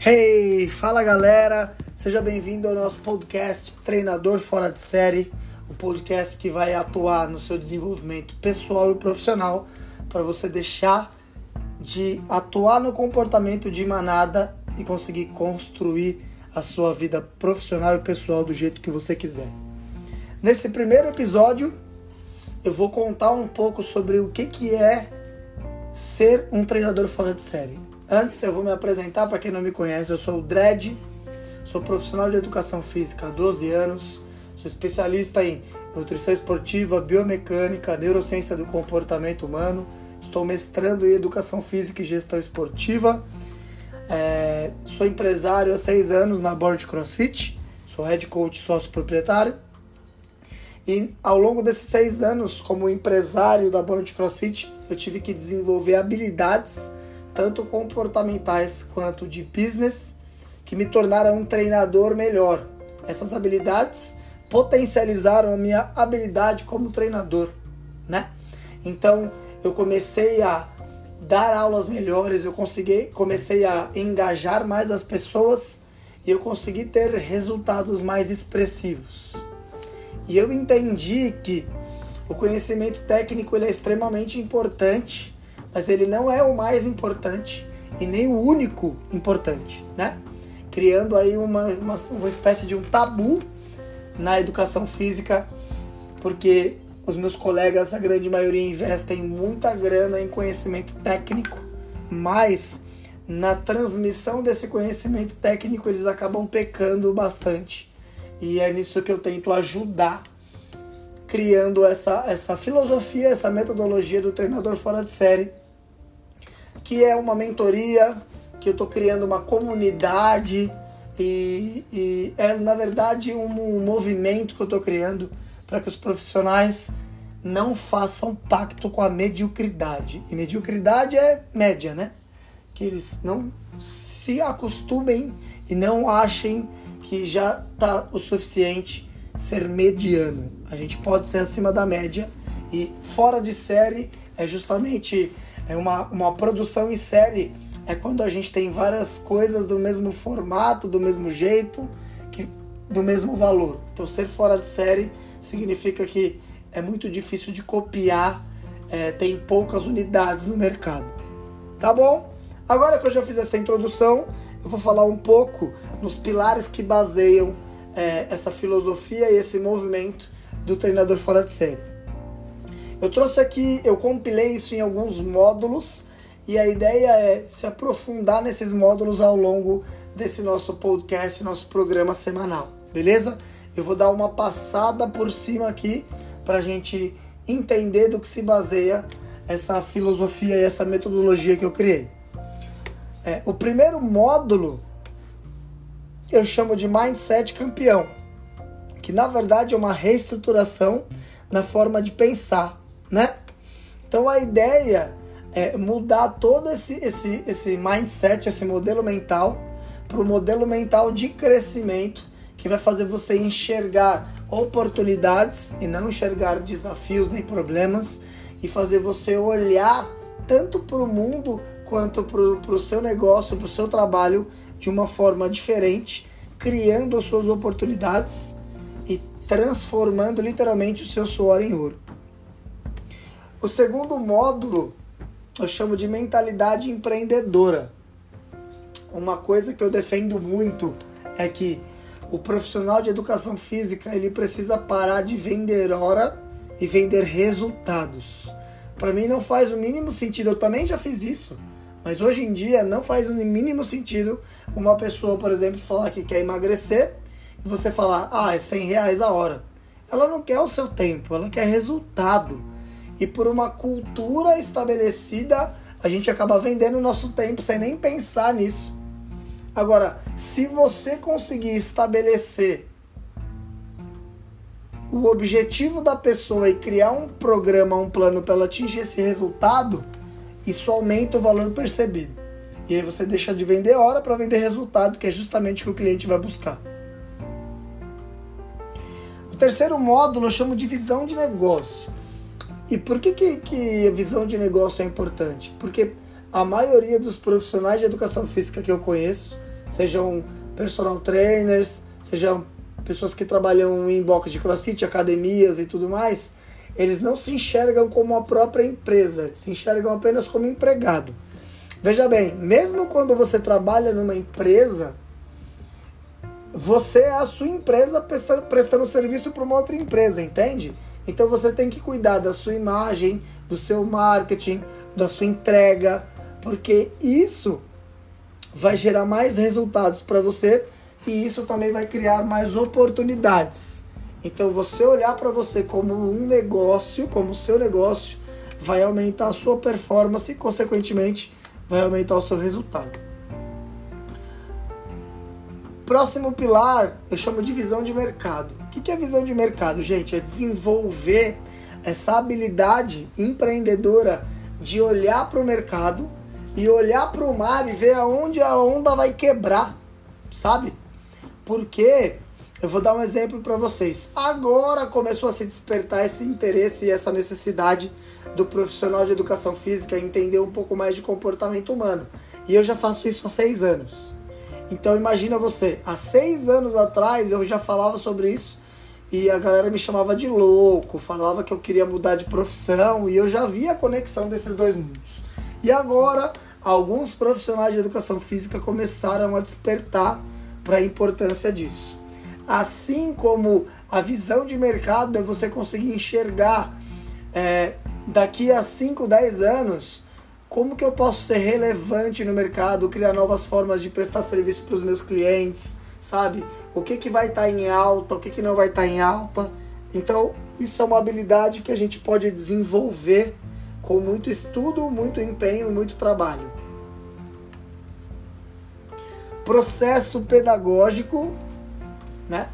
Hey, fala galera, seja bem-vindo ao nosso podcast Treinador Fora de Série, o podcast que vai atuar no seu desenvolvimento pessoal e profissional para você deixar de atuar no comportamento de manada e conseguir construir a sua vida profissional e pessoal do jeito que você quiser. Nesse primeiro episódio, eu vou contar um pouco sobre o que, que é ser um treinador fora de série. Antes eu vou me apresentar para quem não me conhece, eu sou o Dredd, sou profissional de educação física há 12 anos, sou especialista em nutrição esportiva, biomecânica, neurociência do comportamento humano, estou mestrando em educação física e gestão esportiva, é, sou empresário há 6 anos na Board CrossFit, sou head coach sócio proprietário e ao longo desses seis anos, como empresário da Board CrossFit, eu tive que desenvolver habilidades, tanto comportamentais quanto de business, que me tornaram um treinador melhor. Essas habilidades potencializaram a minha habilidade como treinador, né? Então, eu comecei a dar aulas melhores, eu consegui, comecei a engajar mais as pessoas e eu consegui ter resultados mais expressivos. E eu entendi que o conhecimento técnico ele é extremamente importante, mas ele não é o mais importante e nem o único importante, né? Criando aí uma, uma, uma espécie de um tabu na educação física, porque os meus colegas, a grande maioria, investem muita grana em conhecimento técnico, mas na transmissão desse conhecimento técnico eles acabam pecando bastante e é nisso que eu tento ajudar, criando essa, essa filosofia, essa metodologia do treinador fora de série, que é uma mentoria, que eu estou criando uma comunidade e, e, é na verdade um, um movimento que eu estou criando para que os profissionais não façam pacto com a mediocridade. E mediocridade é média, né? Que eles não se acostumem e não achem que já tá o suficiente ser mediano. A gente pode ser acima da média e fora de série é justamente é uma, uma produção em série é quando a gente tem várias coisas do mesmo formato, do mesmo jeito, que, do mesmo valor. Então, ser fora de série significa que é muito difícil de copiar, é, tem poucas unidades no mercado. Tá bom? Agora que eu já fiz essa introdução, eu vou falar um pouco nos pilares que baseiam é, essa filosofia e esse movimento do treinador fora de série. Eu trouxe aqui, eu compilei isso em alguns módulos e a ideia é se aprofundar nesses módulos ao longo desse nosso podcast, nosso programa semanal, beleza? Eu vou dar uma passada por cima aqui para a gente entender do que se baseia essa filosofia e essa metodologia que eu criei. É, o primeiro módulo eu chamo de mindset campeão, que na verdade é uma reestruturação na forma de pensar, né? Então a ideia é mudar todo esse, esse, esse mindset, esse modelo mental, para o modelo mental de crescimento que vai fazer você enxergar oportunidades e não enxergar desafios nem problemas e fazer você olhar tanto para o mundo quanto para o seu negócio, para o seu trabalho de uma forma diferente, criando as suas oportunidades e transformando literalmente o seu suor em ouro. O segundo módulo eu chamo de mentalidade empreendedora. Uma coisa que eu defendo muito é que o profissional de educação física ele precisa parar de vender hora e vender resultados. Para mim não faz o mínimo sentido. Eu também já fiz isso. Mas hoje em dia não faz o mínimo sentido uma pessoa, por exemplo, falar que quer emagrecer e você falar, ah, é 100 reais a hora. Ela não quer o seu tempo, ela quer resultado. E por uma cultura estabelecida, a gente acaba vendendo o nosso tempo sem nem pensar nisso. Agora, se você conseguir estabelecer o objetivo da pessoa e criar um programa, um plano para ela atingir esse resultado, isso aumenta o valor percebido. E aí você deixa de vender hora para vender resultado, que é justamente o que o cliente vai buscar. O terceiro módulo eu chamo de visão de negócio. E por que, que, que a visão de negócio é importante? Porque a maioria dos profissionais de educação física que eu conheço sejam personal trainers, sejam pessoas que trabalham em box de crossfit, academias e tudo mais, eles não se enxergam como a própria empresa, se enxergam apenas como empregado. Veja bem, mesmo quando você trabalha numa empresa, você é a sua empresa prestando, prestando serviço para uma outra empresa, entende? Então você tem que cuidar da sua imagem, do seu marketing, da sua entrega, porque isso vai gerar mais resultados para você e isso também vai criar mais oportunidades. Então você olhar para você como um negócio, como seu negócio, vai aumentar a sua performance e consequentemente vai aumentar o seu resultado. Próximo pilar eu chamo de visão de mercado. O que é visão de mercado, gente? É desenvolver essa habilidade empreendedora de olhar para o mercado e olhar para o mar e ver aonde a onda vai quebrar, sabe? Porque eu vou dar um exemplo para vocês. Agora começou a se despertar esse interesse e essa necessidade do profissional de educação física entender um pouco mais de comportamento humano. E eu já faço isso há seis anos. Então imagina você, há seis anos atrás eu já falava sobre isso e a galera me chamava de louco, falava que eu queria mudar de profissão e eu já via a conexão desses dois mundos. E agora alguns profissionais de educação física começaram a despertar para a importância disso. Assim como a visão de mercado é você conseguir enxergar é, daqui a 5, 10 anos como que eu posso ser relevante no mercado, criar novas formas de prestar serviço para os meus clientes, sabe? O que, que vai estar tá em alta, o que, que não vai estar tá em alta. Então, isso é uma habilidade que a gente pode desenvolver com muito estudo, muito empenho, muito trabalho. Processo pedagógico, né?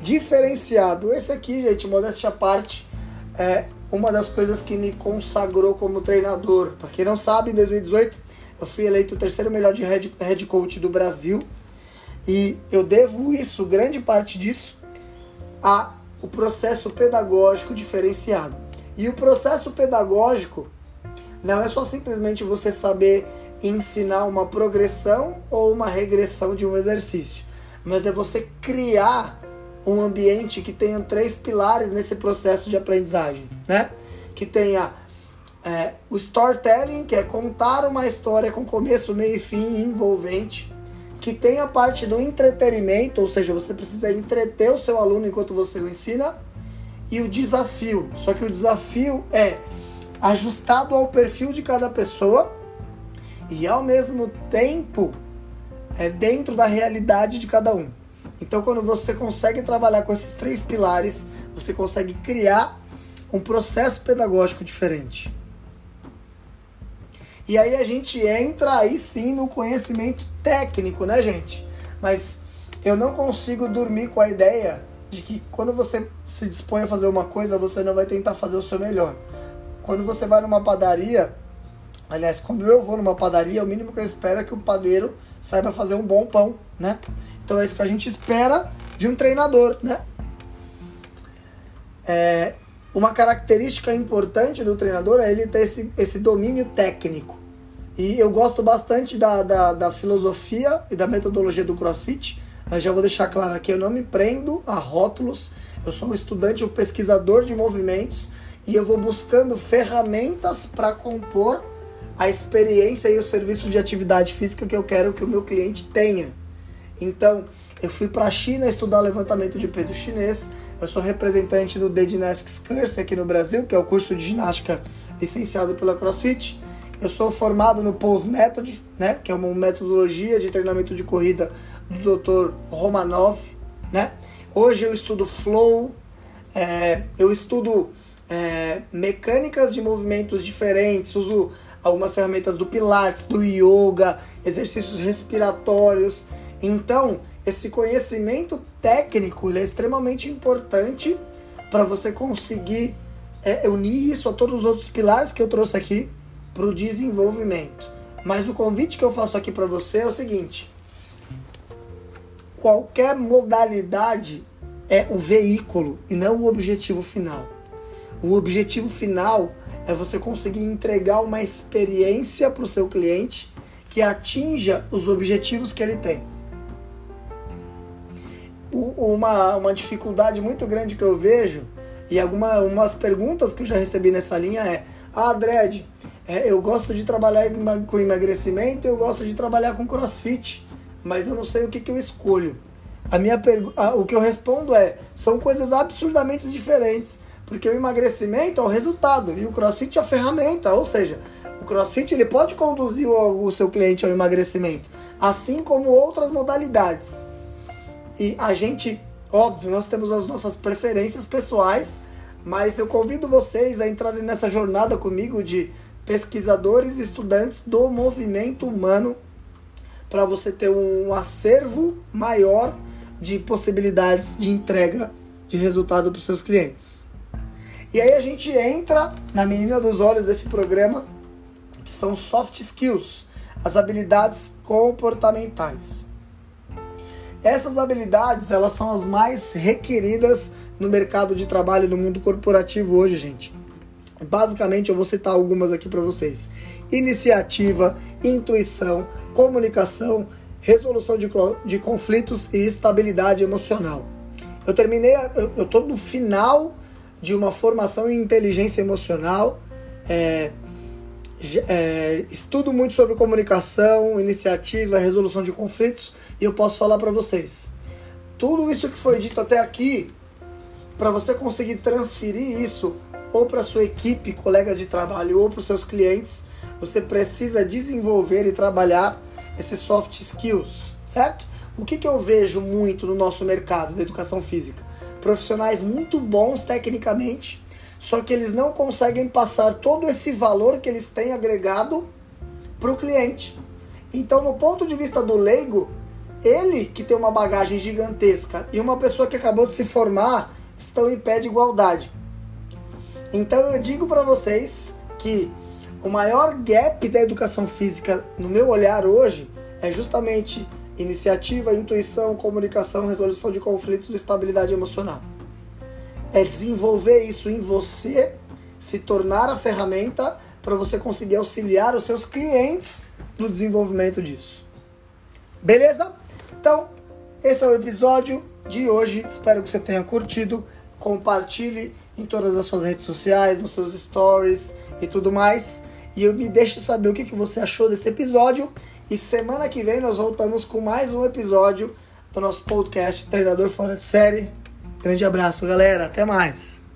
Diferenciado. Esse aqui, gente, modéstia à parte, é uma das coisas que me consagrou como treinador. Para quem não sabe, em 2018 eu fui eleito o terceiro melhor de head, head coach do Brasil e eu devo isso, grande parte disso, a o processo pedagógico diferenciado. E o processo pedagógico não é só simplesmente você saber ensinar uma progressão ou uma regressão de um exercício, mas é você criar um ambiente que tenha três pilares nesse processo de aprendizagem, né? Que tenha é, o storytelling, que é contar uma história com começo, meio e fim envolvente, que tenha a parte do entretenimento, ou seja, você precisa entreter o seu aluno enquanto você o ensina, e o desafio. Só que o desafio é ajustado ao perfil de cada pessoa e ao mesmo tempo é dentro da realidade de cada um. Então, quando você consegue trabalhar com esses três pilares, você consegue criar um processo pedagógico diferente. E aí a gente entra aí sim no conhecimento técnico, né, gente? Mas eu não consigo dormir com a ideia de que quando você se dispõe a fazer uma coisa, você não vai tentar fazer o seu melhor. Quando você vai numa padaria, aliás, quando eu vou numa padaria, o mínimo que eu espero é que o padeiro saiba fazer um bom pão, né? Então é isso que a gente espera de um treinador, né? É, uma característica importante do treinador é ele ter esse, esse domínio técnico. E eu gosto bastante da, da, da filosofia e da metodologia do CrossFit, mas já vou deixar claro aqui, eu não me prendo a rótulos, eu sou um estudante, um pesquisador de movimentos e eu vou buscando ferramentas para compor a experiência e o serviço de atividade física que eu quero que o meu cliente tenha. Então, eu fui para a China estudar levantamento de peso chinês. Eu sou representante do The Gymnastics Curse aqui no Brasil, que é o curso de ginástica licenciado pela CrossFit. Eu sou formado no Pose Method, né, que é uma metodologia de treinamento de corrida do Dr. Romanov, né? Hoje eu estudo flow, é, eu estudo é, mecânicas de movimentos diferentes, uso algumas ferramentas do Pilates, do Yoga, exercícios respiratórios. Então, esse conhecimento técnico é extremamente importante para você conseguir é, unir isso a todos os outros pilares que eu trouxe aqui para o desenvolvimento. Mas o convite que eu faço aqui para você é o seguinte: qualquer modalidade é o veículo e não o objetivo final. O objetivo final é você conseguir entregar uma experiência para o seu cliente que atinja os objetivos que ele tem. uma, uma dificuldade muito grande que eu vejo e algumas perguntas que eu já recebi nessa linha é: Ah, Dredd, é, eu gosto de trabalhar com emagrecimento, eu gosto de trabalhar com crossfit, mas eu não sei o que, que eu escolho. A minha o que eu respondo é: são coisas absurdamente diferentes, porque o emagrecimento é o resultado e o crossfit é a ferramenta, ou seja, o crossfit ele pode conduzir o, o seu cliente ao emagrecimento, assim como outras modalidades. E a gente Óbvio, nós temos as nossas preferências pessoais, mas eu convido vocês a entrarem nessa jornada comigo de pesquisadores e estudantes do movimento humano para você ter um acervo maior de possibilidades de entrega de resultado para os seus clientes. E aí a gente entra na menina dos olhos desse programa, que são soft skills, as habilidades comportamentais. Essas habilidades, elas são as mais requeridas no mercado de trabalho do mundo corporativo hoje, gente. Basicamente, eu vou citar algumas aqui para vocês: iniciativa, intuição, comunicação, resolução de, de conflitos e estabilidade emocional. Eu terminei, eu estou no final de uma formação em inteligência emocional. É, é, estudo muito sobre comunicação, iniciativa, resolução de conflitos e eu posso falar para vocês. Tudo isso que foi dito até aqui, para você conseguir transferir isso ou para sua equipe, colegas de trabalho ou para os seus clientes, você precisa desenvolver e trabalhar esses soft skills, certo? O que, que eu vejo muito no nosso mercado da educação física? Profissionais muito bons tecnicamente, só que eles não conseguem passar todo esse valor que eles têm agregado para o cliente. Então, no ponto de vista do leigo, ele que tem uma bagagem gigantesca e uma pessoa que acabou de se formar estão em pé de igualdade. Então, eu digo para vocês que o maior gap da educação física, no meu olhar hoje, é justamente iniciativa, intuição, comunicação, resolução de conflitos estabilidade emocional é desenvolver isso em você, se tornar a ferramenta para você conseguir auxiliar os seus clientes no desenvolvimento disso. Beleza? Então, esse é o episódio de hoje. Espero que você tenha curtido. Compartilhe em todas as suas redes sociais, nos seus stories e tudo mais. E me deixe saber o que, que você achou desse episódio. E semana que vem nós voltamos com mais um episódio do nosso podcast Treinador Fora de Série. Grande abraço, galera. Até mais.